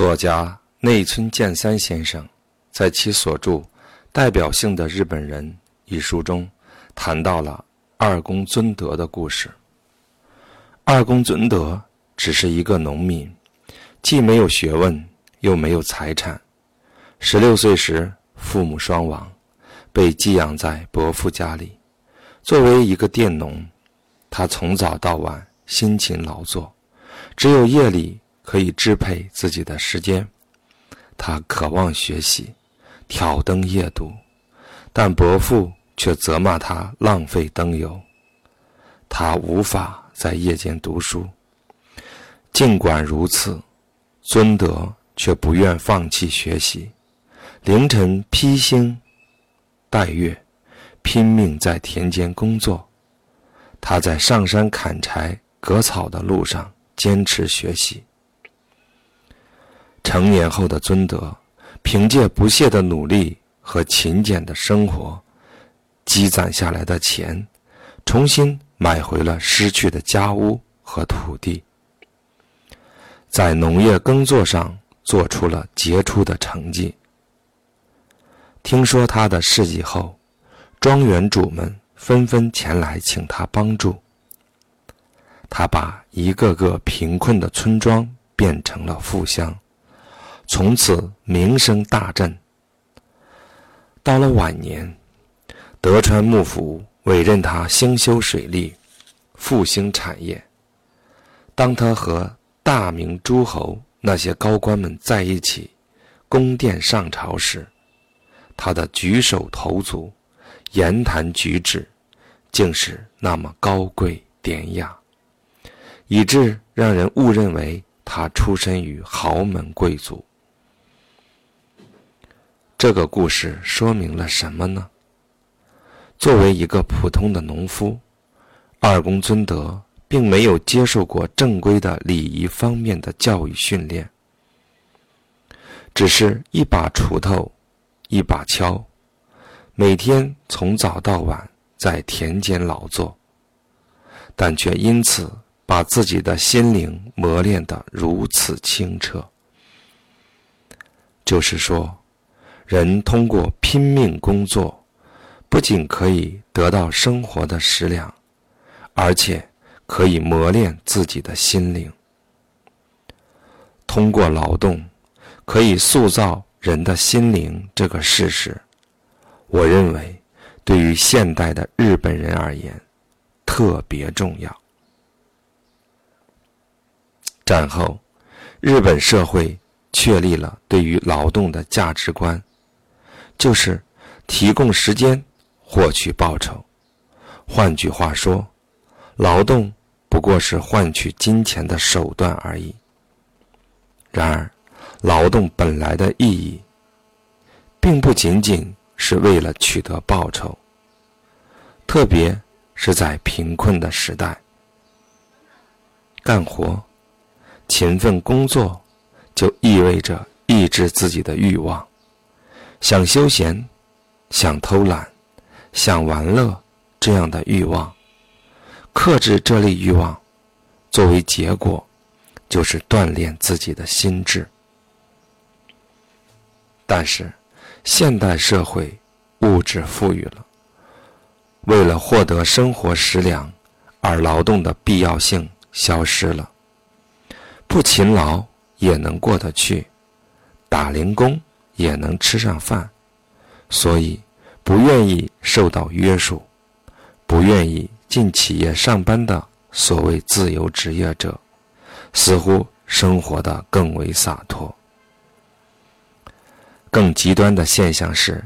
作家内村健三先生在其所著《代表性的日本人》一书中，谈到了二宫尊德的故事。二宫尊德只是一个农民，既没有学问，又没有财产。十六岁时，父母双亡，被寄养在伯父家里。作为一个佃农，他从早到晚辛勤劳作，只有夜里。可以支配自己的时间，他渴望学习，挑灯夜读，但伯父却责骂他浪费灯油。他无法在夜间读书。尽管如此，尊德却不愿放弃学习，凌晨披星戴月，拼命在田间工作。他在上山砍柴、割草的路上坚持学习。成年后的尊德，凭借不懈的努力和勤俭的生活，积攒下来的钱，重新买回了失去的家屋和土地，在农业耕作上做出了杰出的成绩。听说他的事迹后，庄园主们纷纷前来请他帮助。他把一个个贫困的村庄变成了富乡。从此名声大振。到了晚年，德川幕府委任他兴修水利，复兴产业。当他和大明诸侯那些高官们在一起，宫殿上朝时，他的举手投足、言谈举止，竟是那么高贵典雅，以致让人误认为他出身于豪门贵族。这个故事说明了什么呢？作为一个普通的农夫，二公尊德并没有接受过正规的礼仪方面的教育训练，只是一把锄头，一把锹，每天从早到晚在田间劳作，但却因此把自己的心灵磨练得如此清澈。就是说。人通过拼命工作，不仅可以得到生活的食粮，而且可以磨练自己的心灵。通过劳动，可以塑造人的心灵这个事实，我认为对于现代的日本人而言特别重要。战后，日本社会确立了对于劳动的价值观。就是提供时间获取报酬，换句话说，劳动不过是换取金钱的手段而已。然而，劳动本来的意义，并不仅仅是为了取得报酬，特别是在贫困的时代，干活、勤奋工作，就意味着抑制自己的欲望。想休闲，想偷懒，想玩乐，这样的欲望，克制这类欲望，作为结果，就是锻炼自己的心智。但是，现代社会物质富裕了，为了获得生活食粮而劳动的必要性消失了，不勤劳也能过得去，打零工。也能吃上饭，所以不愿意受到约束、不愿意进企业上班的所谓自由职业者，似乎生活的更为洒脱。更极端的现象是，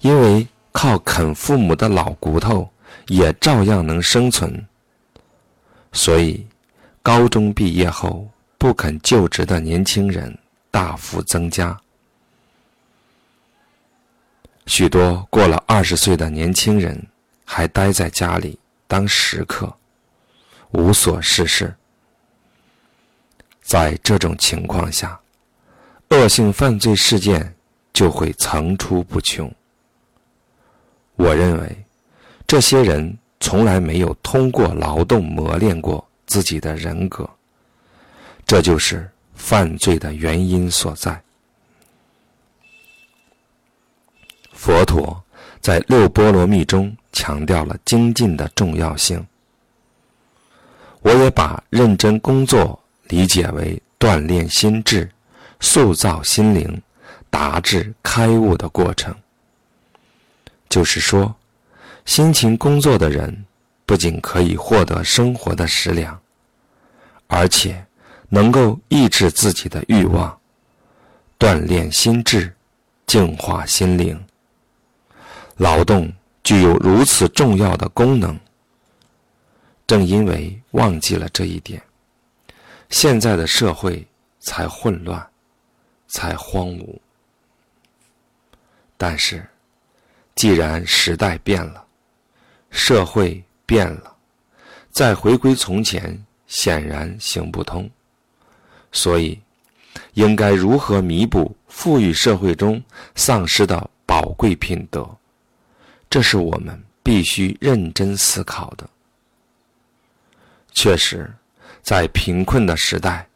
因为靠啃父母的老骨头也照样能生存，所以高中毕业后不肯就职的年轻人大幅增加。许多过了二十岁的年轻人还待在家里当食客，无所事事。在这种情况下，恶性犯罪事件就会层出不穷。我认为，这些人从来没有通过劳动磨练过自己的人格，这就是犯罪的原因所在。佛陀在六波罗蜜中强调了精进的重要性。我也把认真工作理解为锻炼心智、塑造心灵、达至开悟的过程。就是说，辛勤工作的人不仅可以获得生活的食粮，而且能够抑制自己的欲望，锻炼心智，净化心灵。劳动具有如此重要的功能，正因为忘记了这一点，现在的社会才混乱，才荒芜。但是。既然时代变了，社会变了，再回归从前显然行不通。所以，应该如何弥补富裕社会中丧失的宝贵品德？这是我们必须认真思考的。确实，在贫困的时代，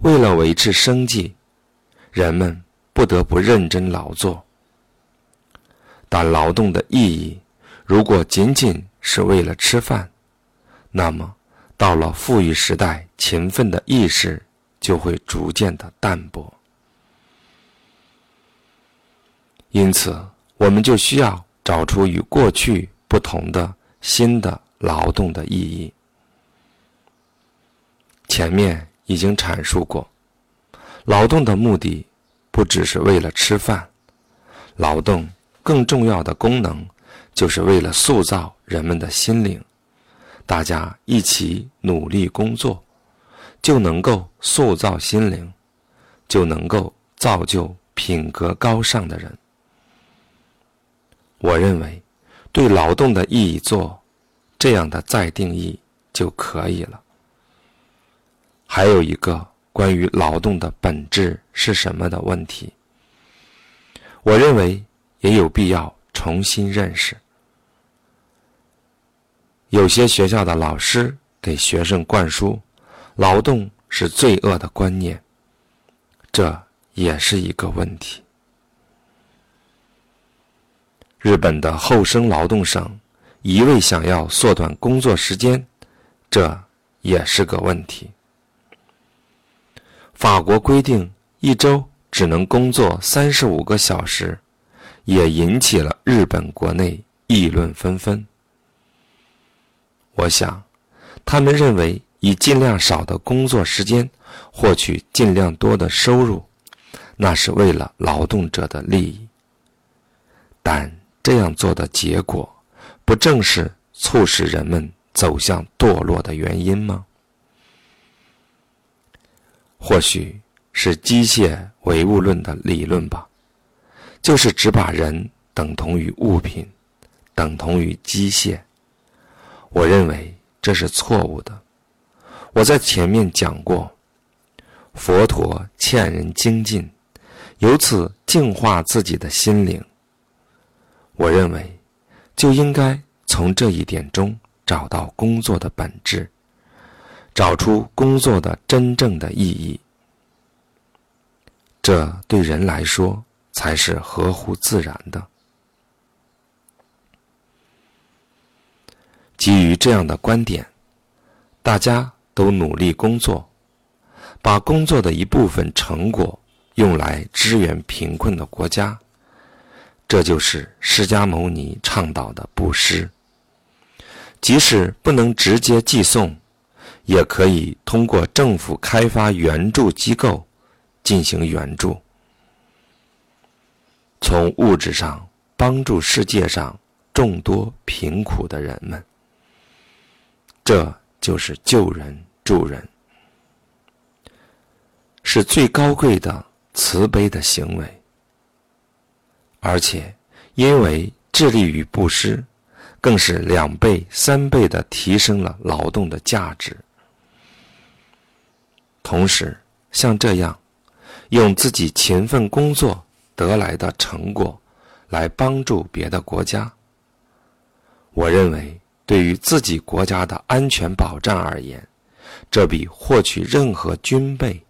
为了维持生计，人们不得不认真劳作。但劳动的意义，如果仅仅是为了吃饭，那么到了富裕时代，勤奋的意识就会逐渐的淡薄。因此，我们就需要找出与过去不同的新的劳动的意义。前面已经阐述过，劳动的目的不只是为了吃饭，劳动。更重要的功能，就是为了塑造人们的心灵。大家一起努力工作，就能够塑造心灵，就能够造就品格高尚的人。我认为，对劳动的意义做这样的再定义就可以了。还有一个关于劳动的本质是什么的问题，我认为。也有必要重新认识。有些学校的老师给学生灌输“劳动是罪恶”的观念，这也是一个问题。日本的厚生劳动省一味想要缩短工作时间，这也是个问题。法国规定一周只能工作三十五个小时。也引起了日本国内议论纷纷。我想，他们认为以尽量少的工作时间获取尽量多的收入，那是为了劳动者的利益。但这样做的结果，不正是促使人们走向堕落的原因吗？或许是机械唯物论的理论吧。就是只把人等同于物品，等同于机械。我认为这是错误的。我在前面讲过，佛陀劝人精进，由此净化自己的心灵。我认为就应该从这一点中找到工作的本质，找出工作的真正的意义。这对人来说。才是合乎自然的。基于这样的观点，大家都努力工作，把工作的一部分成果用来支援贫困的国家，这就是释迦牟尼倡导的布施。即使不能直接寄送，也可以通过政府开发援助机构进行援助。从物质上帮助世界上众多贫苦的人们，这就是救人助人，是最高贵的慈悲的行为。而且，因为致力于布施，更是两倍、三倍的提升了劳动的价值。同时，像这样，用自己勤奋工作。得来的成果，来帮助别的国家。我认为，对于自己国家的安全保障而言，这比获取任何军备、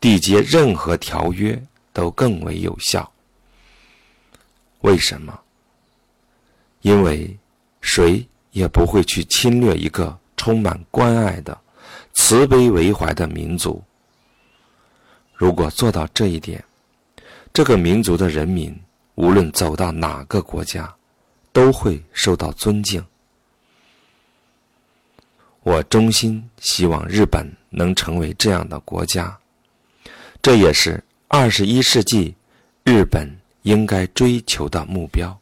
缔结任何条约都更为有效。为什么？因为谁也不会去侵略一个充满关爱的、慈悲为怀的民族。如果做到这一点，这个民族的人民无论走到哪个国家，都会受到尊敬。我衷心希望日本能成为这样的国家，这也是二十一世纪日本应该追求的目标。